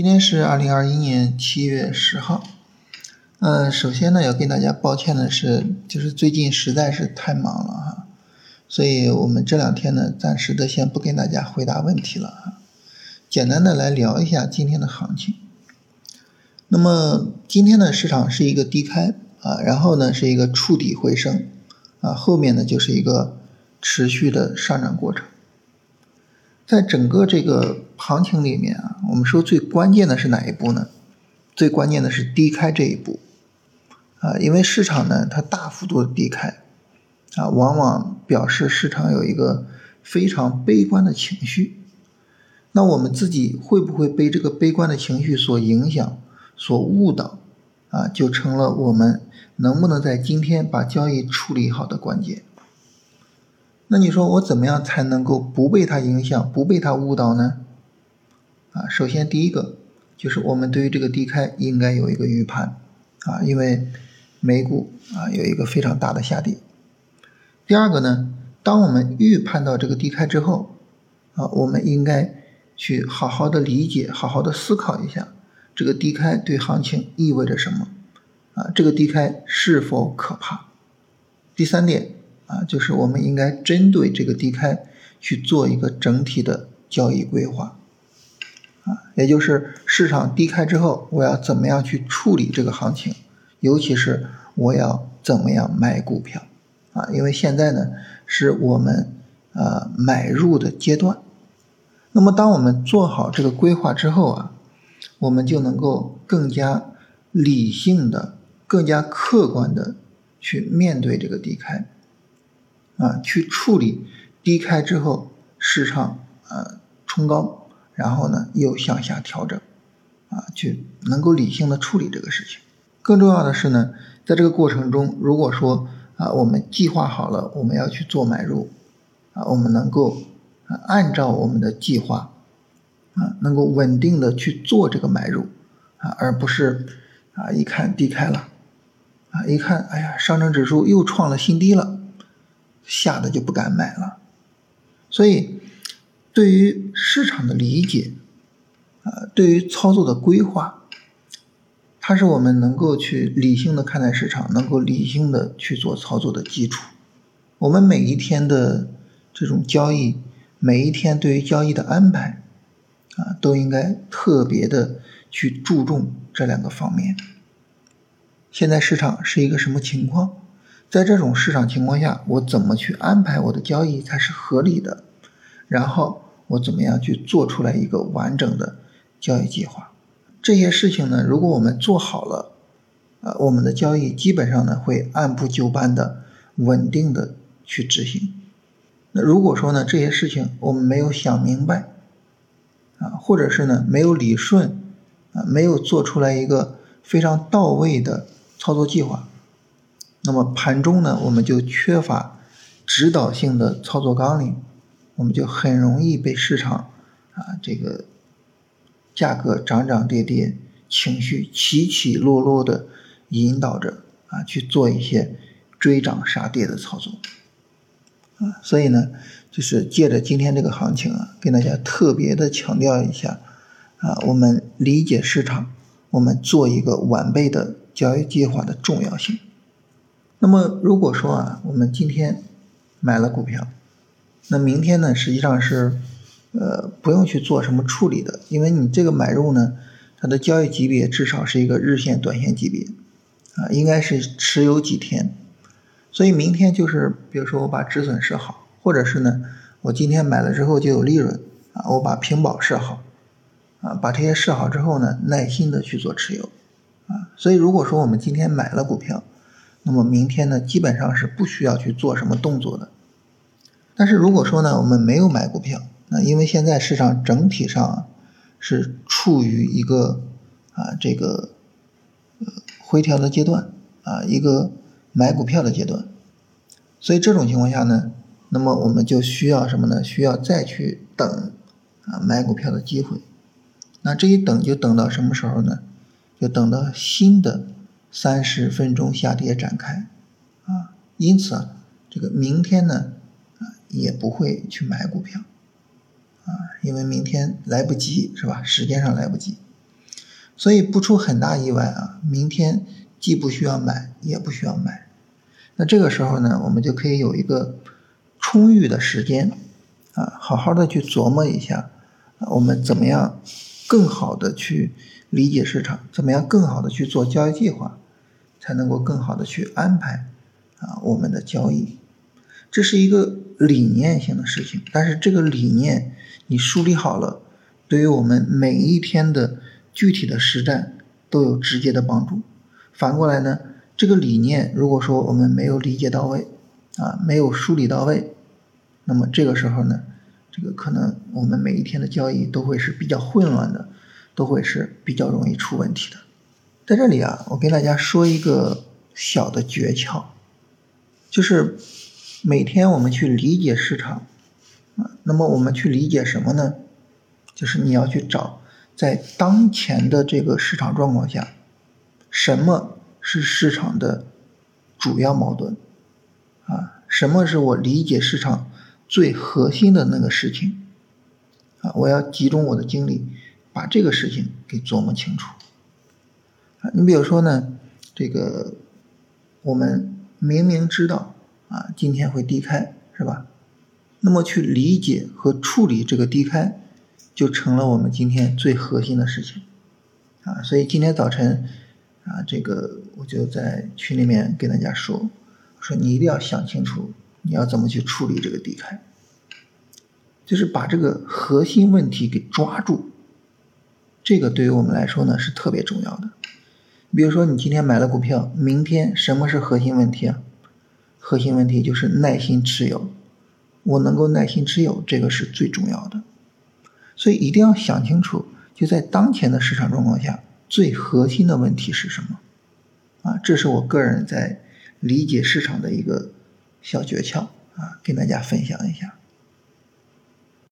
今天是二零二一年七月十号。嗯，首先呢，要跟大家抱歉的是，就是最近实在是太忙了哈，所以我们这两天呢，暂时的先不跟大家回答问题了哈，简单的来聊一下今天的行情。那么今天的市场是一个低开啊，然后呢是一个触底回升啊，后面呢就是一个持续的上涨过程。在整个这个行情里面啊，我们说最关键的是哪一步呢？最关键的是低开这一步。啊，因为市场呢，它大幅度的低开，啊，往往表示市场有一个非常悲观的情绪。那我们自己会不会被这个悲观的情绪所影响、所误导？啊，就成了我们能不能在今天把交易处理好的关键。那你说我怎么样才能够不被它影响、不被它误导呢？啊，首先第一个就是我们对于这个低开应该有一个预判，啊，因为。美股啊有一个非常大的下跌。第二个呢，当我们预判到这个低开之后，啊，我们应该去好好的理解，好好的思考一下，这个低开对行情意味着什么？啊，这个低开是否可怕？第三点啊，就是我们应该针对这个低开去做一个整体的交易规划，啊，也就是市场低开之后，我要怎么样去处理这个行情？尤其是我要怎么样买股票啊？因为现在呢是我们呃买入的阶段。那么当我们做好这个规划之后啊，我们就能够更加理性的、更加客观的去面对这个低开啊，去处理低开之后市场呃冲高，然后呢又向下调整啊，去能够理性的处理这个事情。更重要的是呢，在这个过程中，如果说啊，我们计划好了我们要去做买入，啊，我们能够啊按照我们的计划啊，能够稳定的去做这个买入啊，而不是啊一看低开了啊，一看哎呀上证指数又创了新低了，吓得就不敢买了。所以，对于市场的理解啊，对于操作的规划。它是我们能够去理性的看待市场，能够理性的去做操作的基础。我们每一天的这种交易，每一天对于交易的安排，啊，都应该特别的去注重这两个方面。现在市场是一个什么情况？在这种市场情况下，我怎么去安排我的交易才是合理的？然后我怎么样去做出来一个完整的交易计划？这些事情呢，如果我们做好了，啊，我们的交易基本上呢会按部就班的、稳定的去执行。那如果说呢这些事情我们没有想明白，啊，或者是呢没有理顺，啊，没有做出来一个非常到位的操作计划，那么盘中呢我们就缺乏指导性的操作纲领，我们就很容易被市场啊这个。价格涨涨跌跌，情绪起起落落的引导着啊去做一些追涨杀跌的操作啊，所以呢，就是借着今天这个行情啊，跟大家特别的强调一下啊，我们理解市场，我们做一个完备的交易计划的重要性。那么如果说啊，我们今天买了股票，那明天呢，实际上是。呃，不用去做什么处理的，因为你这个买入呢，它的交易级别至少是一个日线、短线级别，啊，应该是持有几天，所以明天就是，比如说我把止损设好，或者是呢，我今天买了之后就有利润，啊，我把平保设好，啊，把这些设好之后呢，耐心的去做持有，啊，所以如果说我们今天买了股票，那么明天呢，基本上是不需要去做什么动作的，但是如果说呢，我们没有买股票，那因为现在市场整体上是处于一个啊这个呃回调的阶段啊一个买股票的阶段，所以这种情况下呢，那么我们就需要什么呢？需要再去等啊买股票的机会。那这一等就等到什么时候呢？就等到新的三十分钟下跌展开啊。因此啊，这个明天呢啊也不会去买股票。啊，因为明天来不及，是吧？时间上来不及。所以不出很大意外啊，明天既不需要买，也不需要卖。那这个时候呢，我们就可以有一个充裕的时间啊，好好的去琢磨一下，我们怎么样更好的去理解市场，怎么样更好的去做交易计划，才能够更好的去安排啊我们的交易。这是一个理念性的事情，但是这个理念你梳理好了，对于我们每一天的具体的实战都有直接的帮助。反过来呢，这个理念如果说我们没有理解到位，啊，没有梳理到位，那么这个时候呢，这个可能我们每一天的交易都会是比较混乱的，都会是比较容易出问题的。在这里啊，我跟大家说一个小的诀窍，就是。每天我们去理解市场，啊，那么我们去理解什么呢？就是你要去找在当前的这个市场状况下，什么是市场的主要矛盾，啊，什么是我理解市场最核心的那个事情，啊，我要集中我的精力把这个事情给琢磨清楚。你比如说呢，这个我们明明知道。啊，今天会低开是吧？那么去理解和处理这个低开，就成了我们今天最核心的事情啊。所以今天早晨啊，这个我就在群里面跟大家说，说你一定要想清楚，你要怎么去处理这个低开，就是把这个核心问题给抓住。这个对于我们来说呢是特别重要的。比如说你今天买了股票，明天什么是核心问题啊？核心问题就是耐心持有，我能够耐心持有，这个是最重要的。所以一定要想清楚，就在当前的市场状况下，最核心的问题是什么？啊，这是我个人在理解市场的一个小诀窍啊，跟大家分享一下。